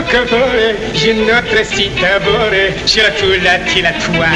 călcătoare Și notră si tabore Și rătul la tilatua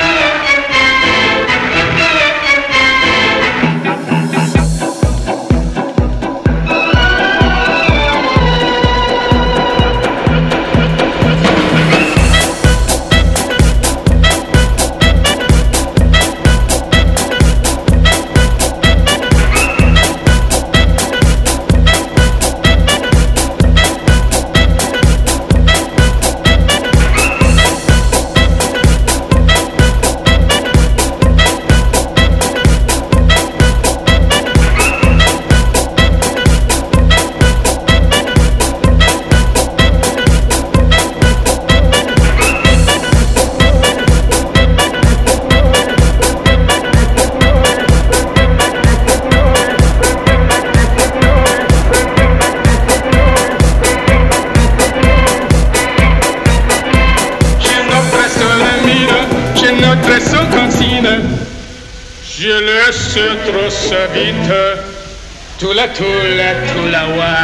tula tula wa.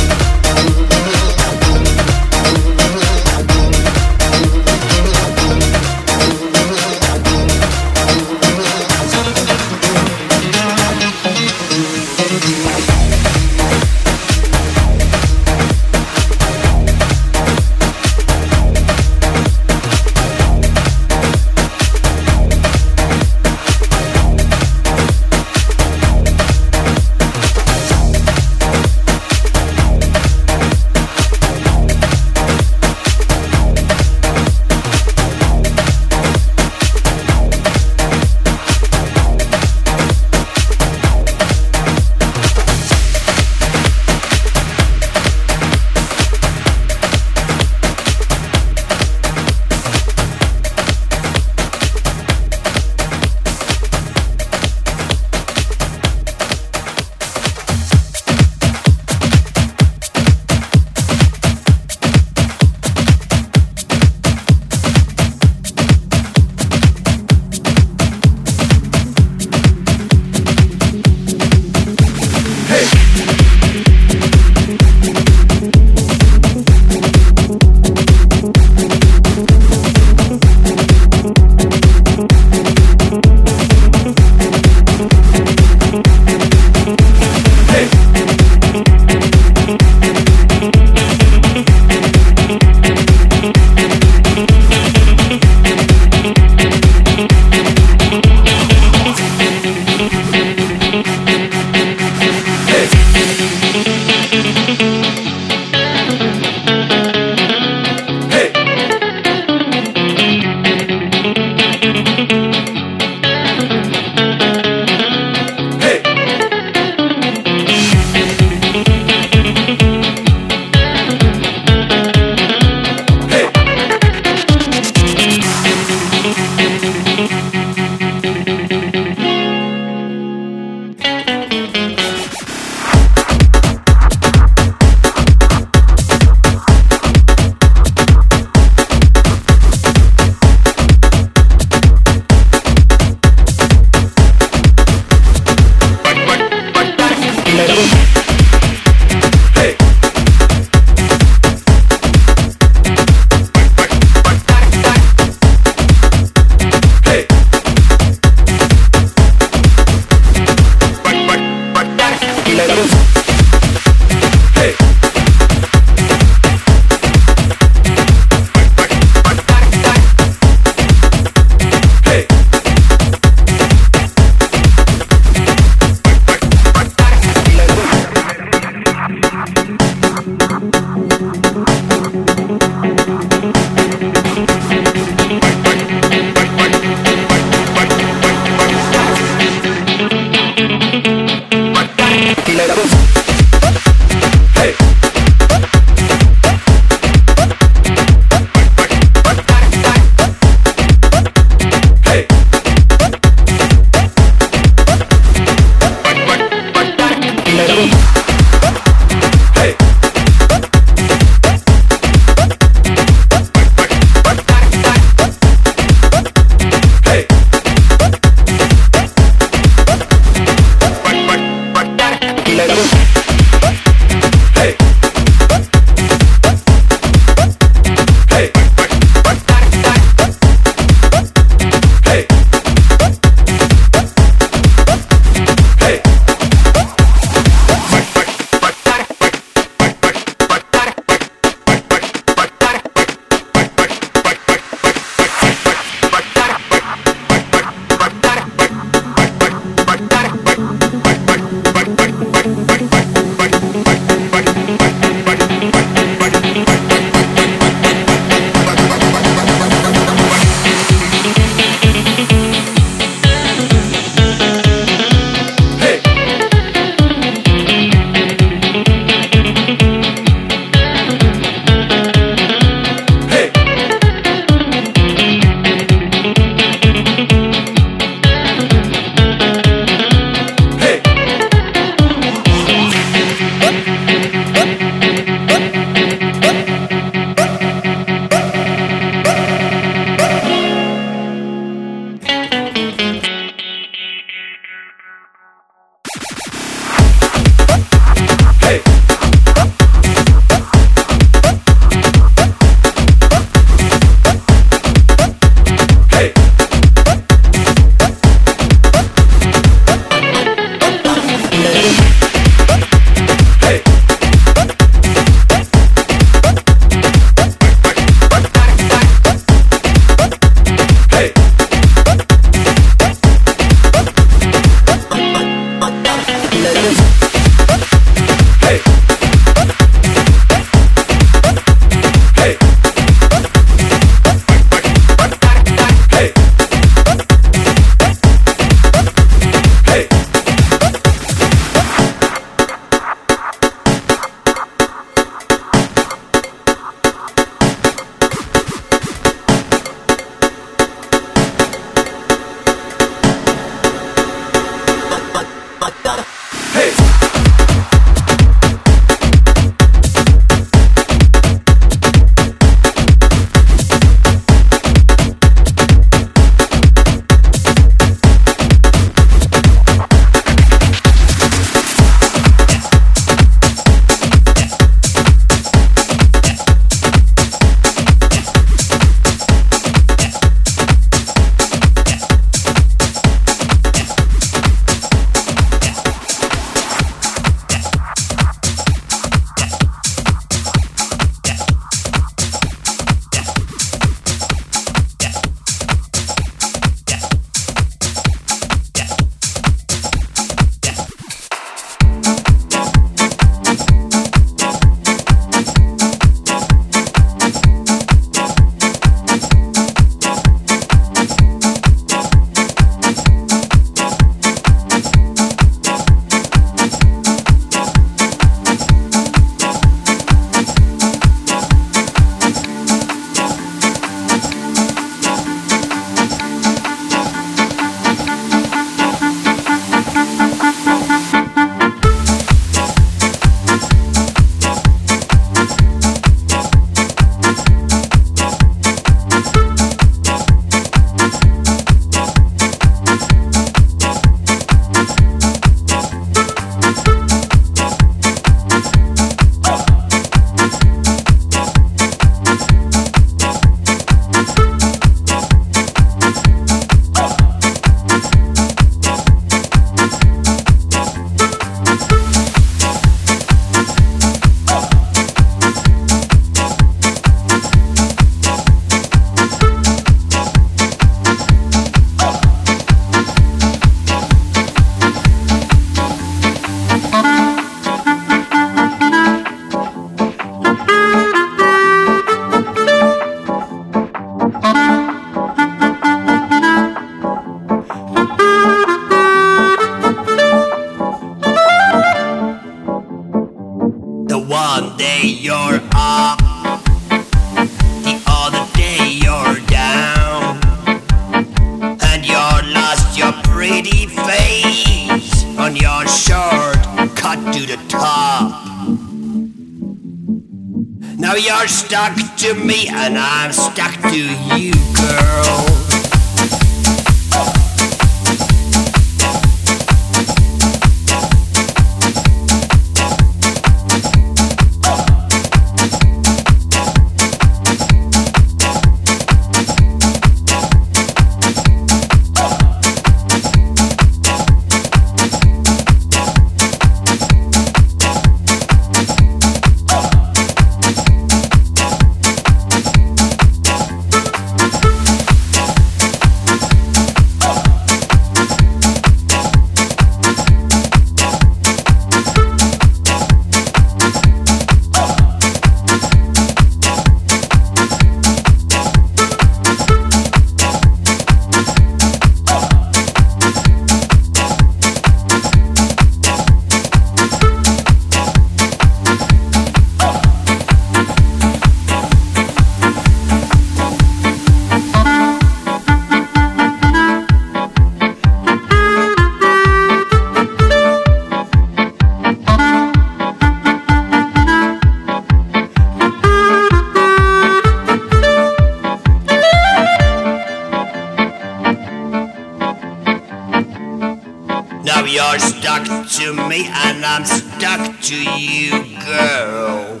To me and I'm stuck to you, girl.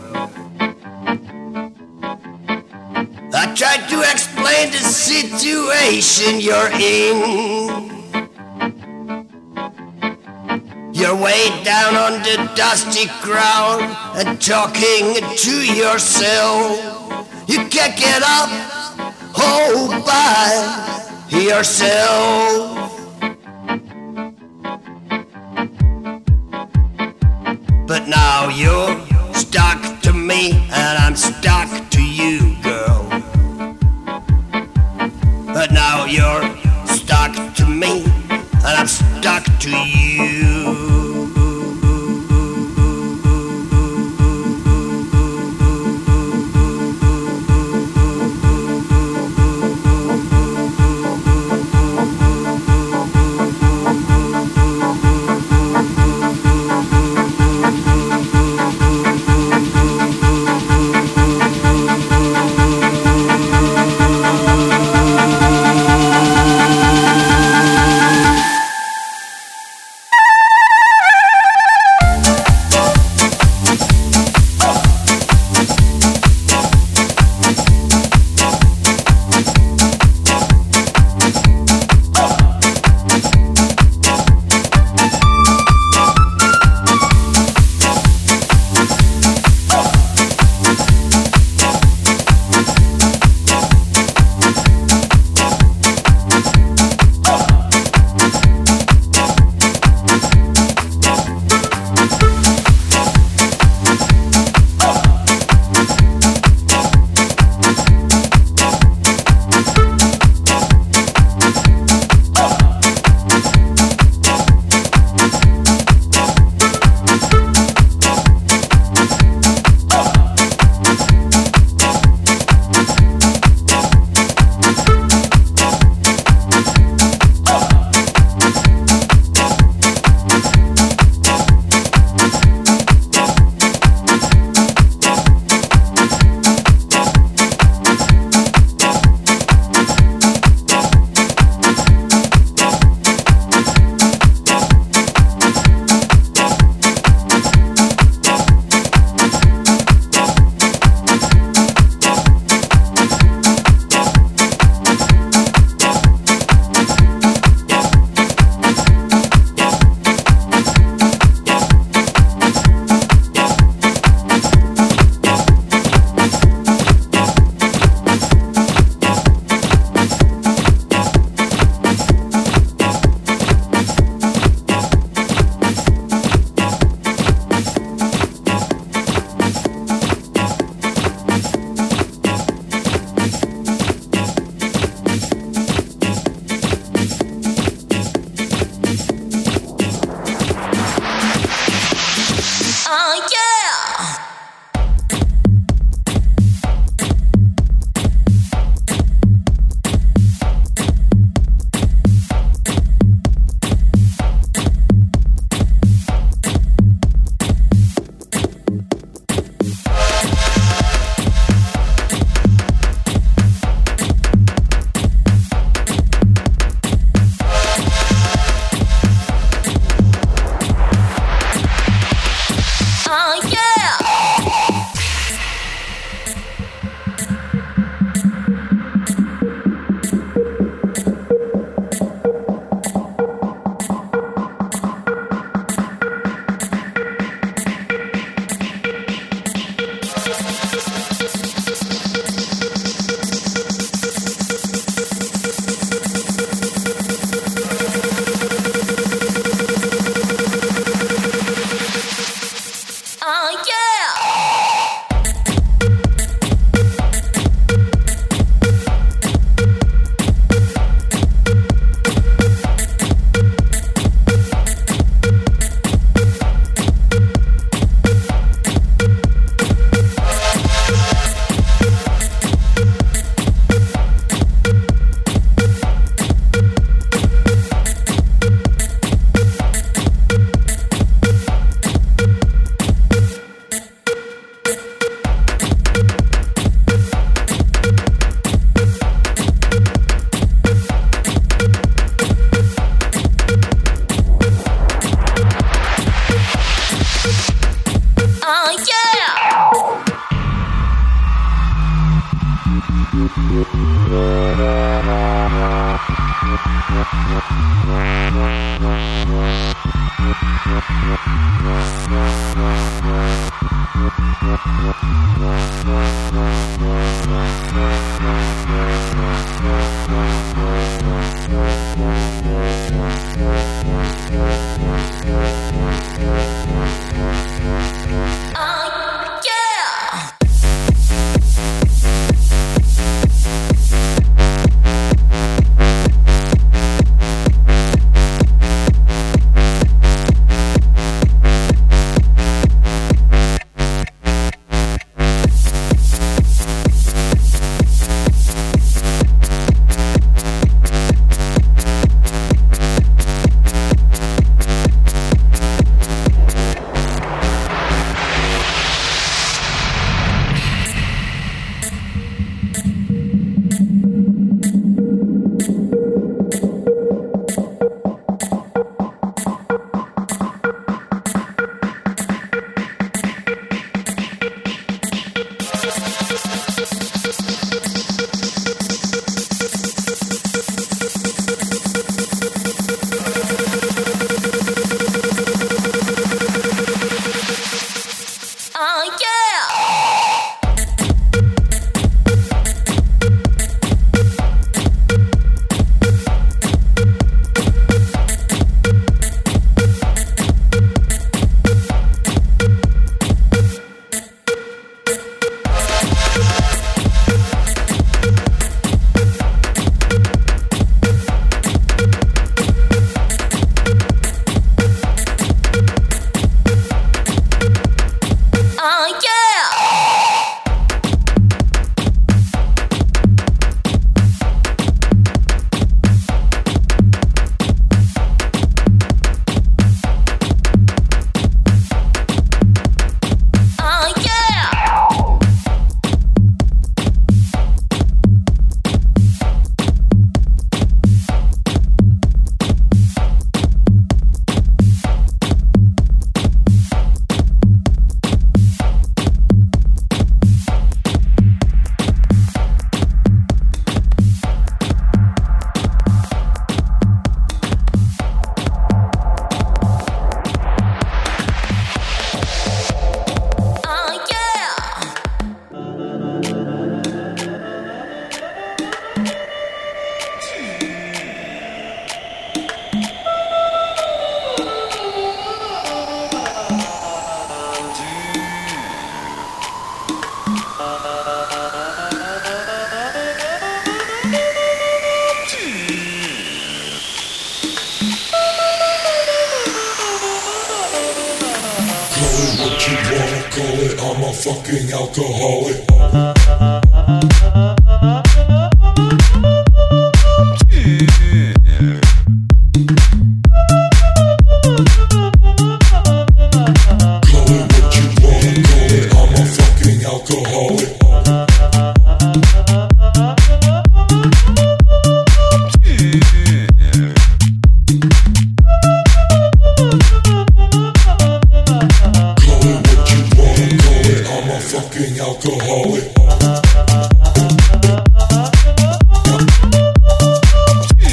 I tried to explain the situation you're in. You're way down on the dusty ground and talking to yourself. You can't get up, hold by yourself. But now you're stuck to me and I'm stuck to you, girl. But now you're stuck to me and I'm stuck to you. Fucking alcoholic.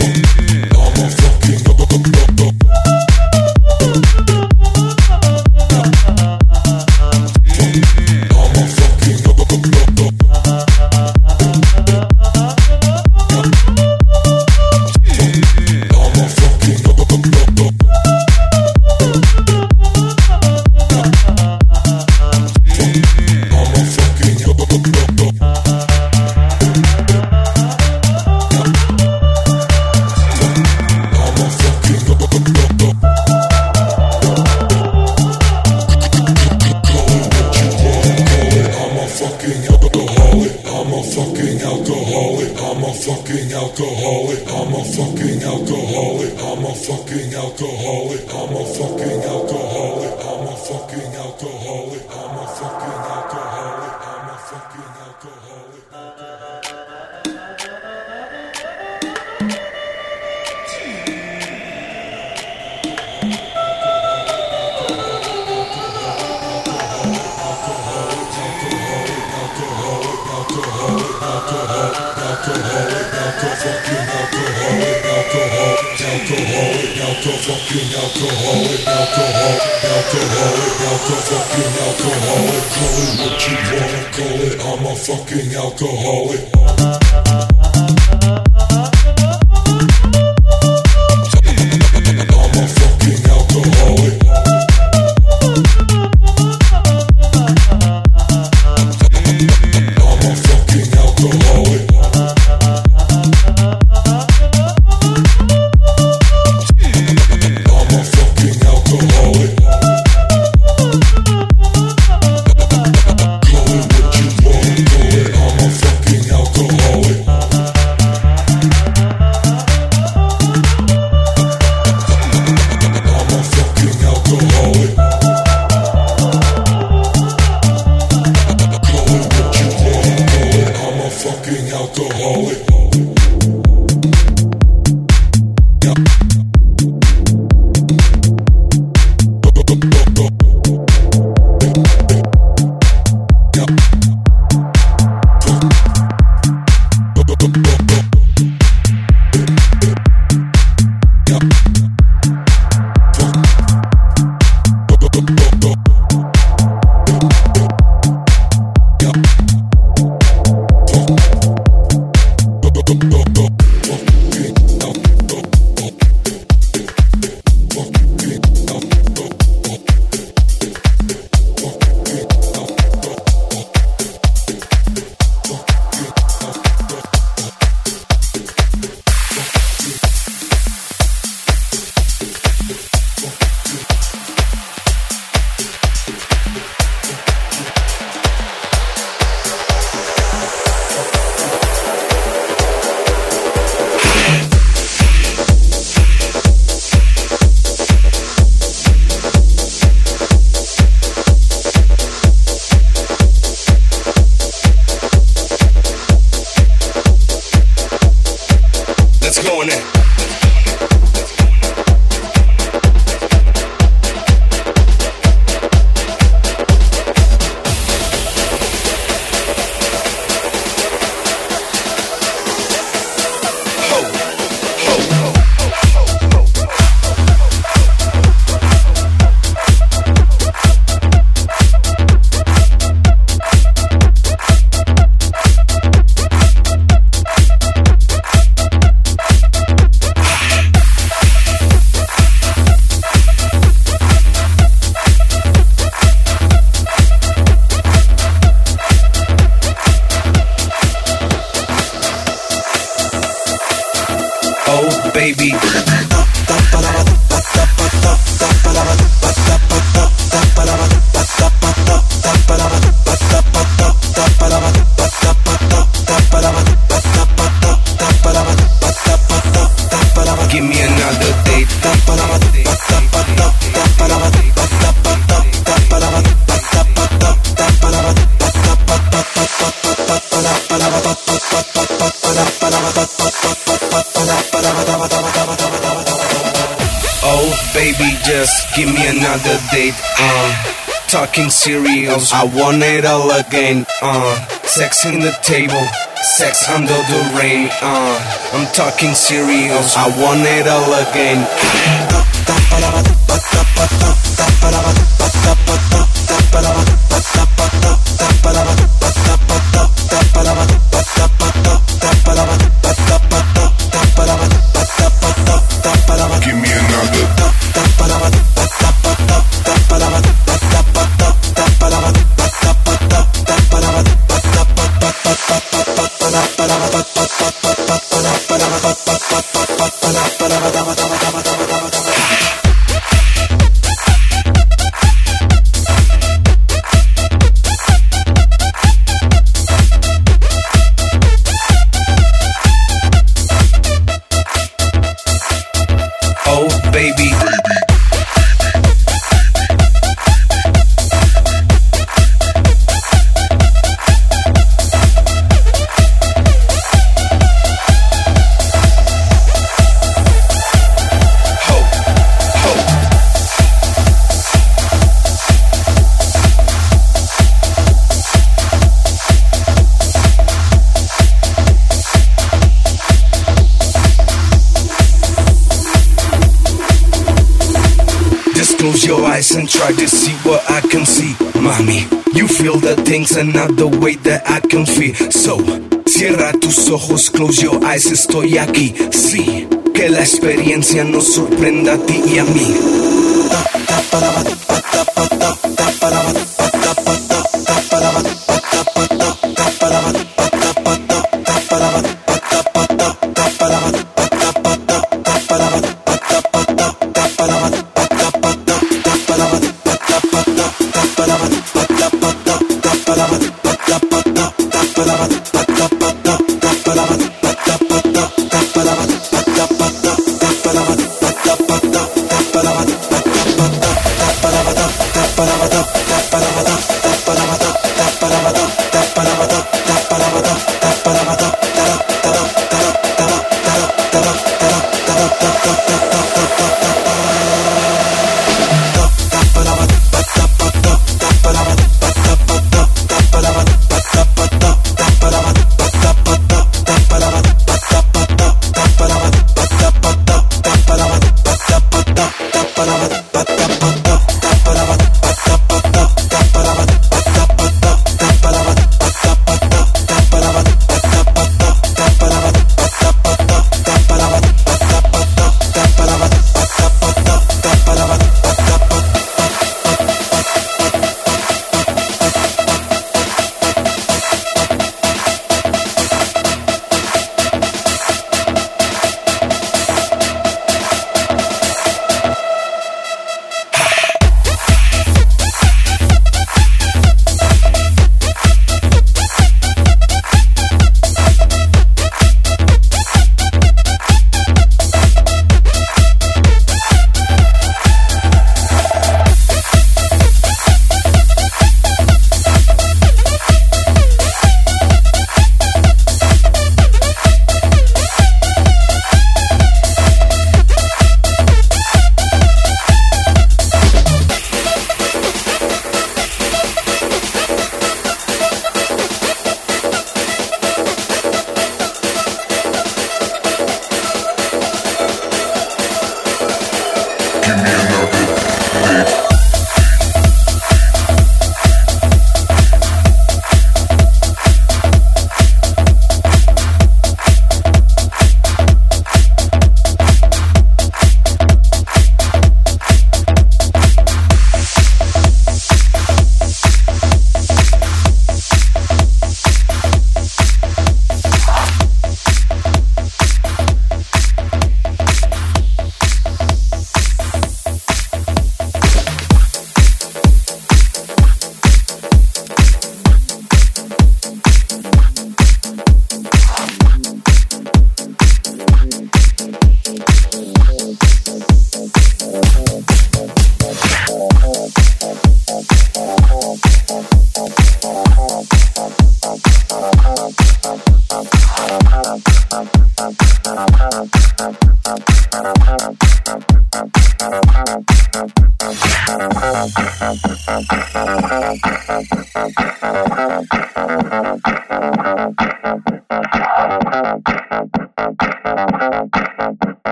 Boom. Serious. I want it all again. Uh, sex in the table, sex under the rain. Uh, I'm talking serious. I want it all again. パッパッパッパッパッパッ try to see what I can see. Mami, you feel the things and not the way that I can feel. So, cierra tus ojos, close your eyes, estoy aquí. Sí, que la experiencia nos sorprenda a ti y a mí.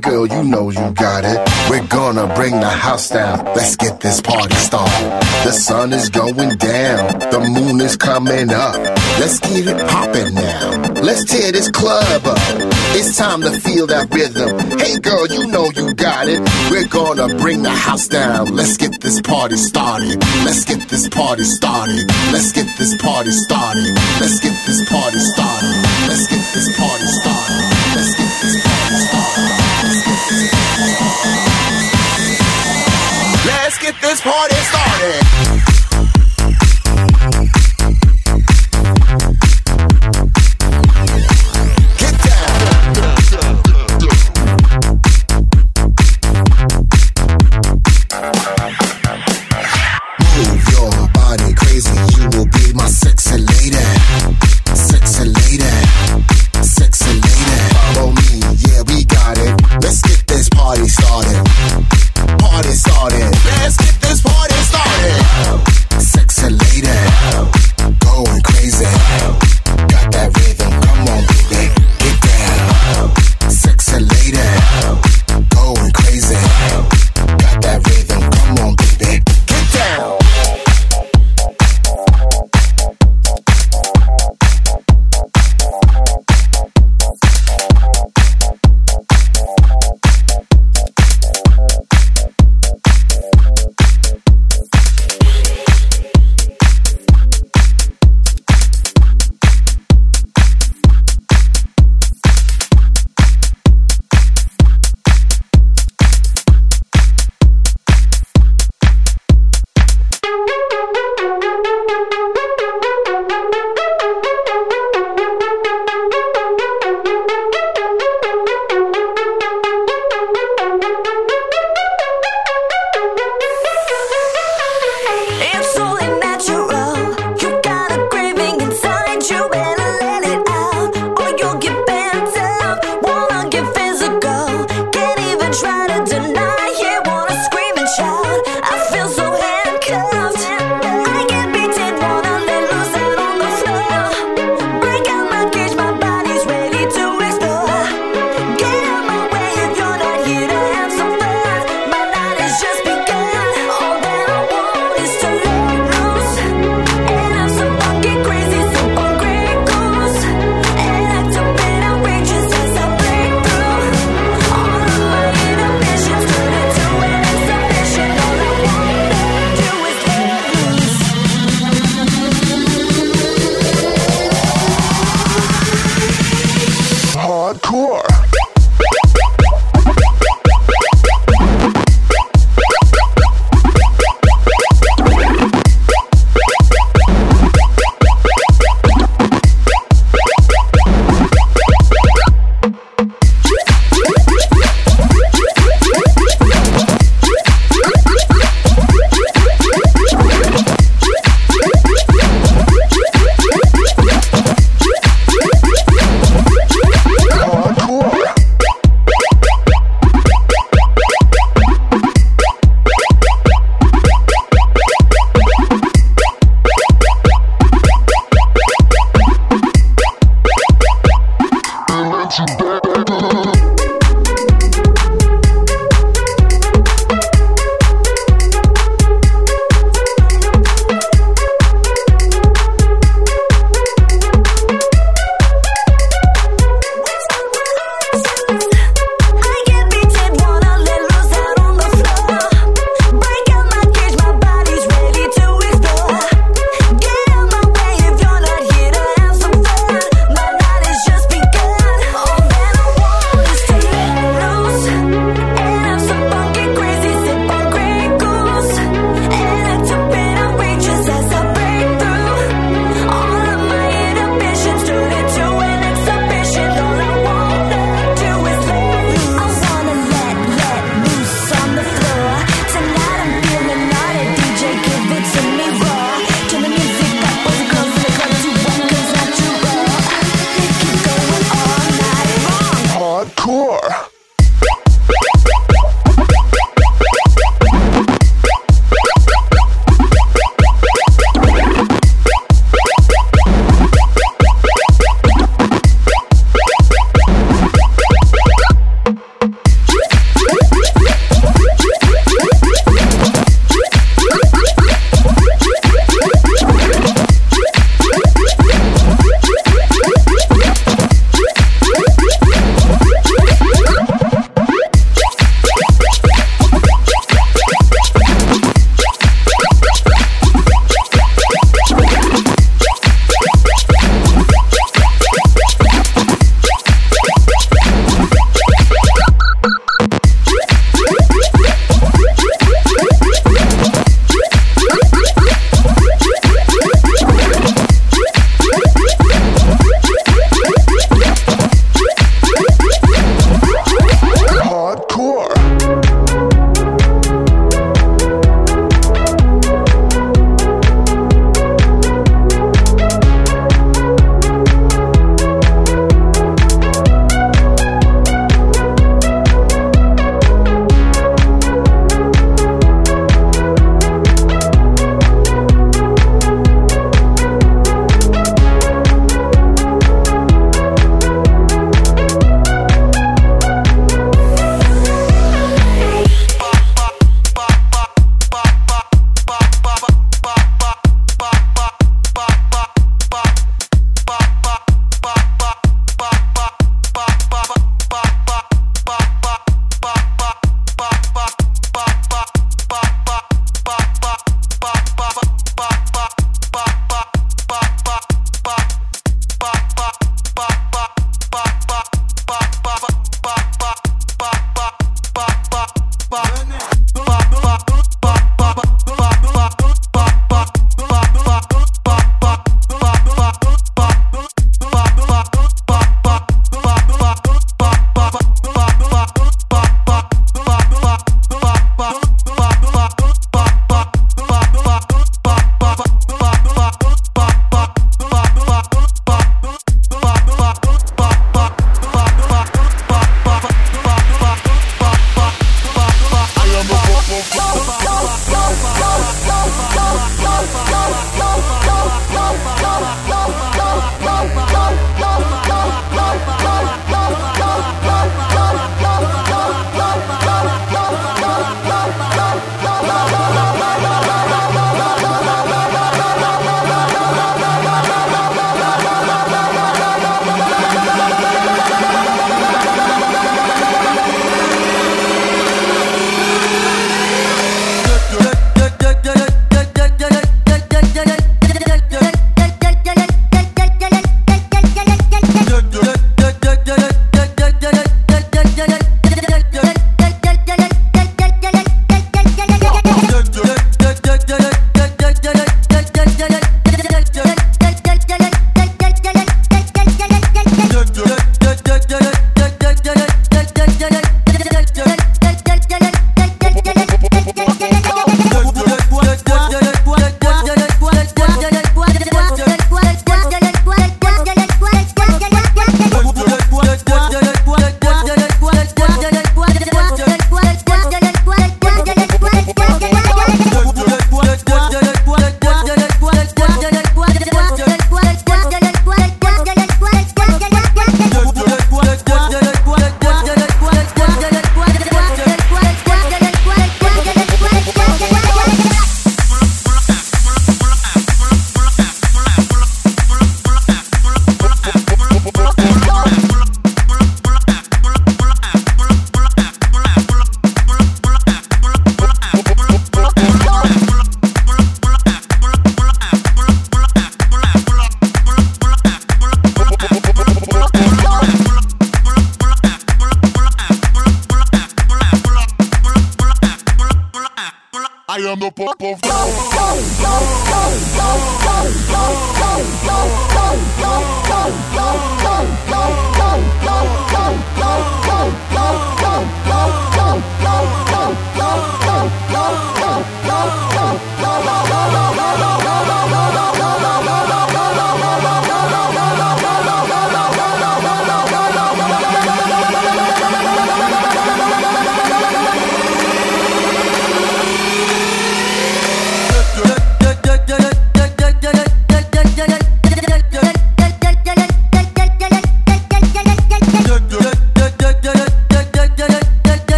Girl, you know you got it. We're gonna bring the house down. Let's get this party started. The sun is going down, the moon is coming up. Let's get it poppin' now. Let's tear this club up. It's time to feel that rhythm. Hey girl, you know you got it. We're gonna bring the house down. Let's get this party started. Let's get this party started. Let's get this party started. Let's get this party started. Let's get this party started. Let's get this party started. Let's get this party started.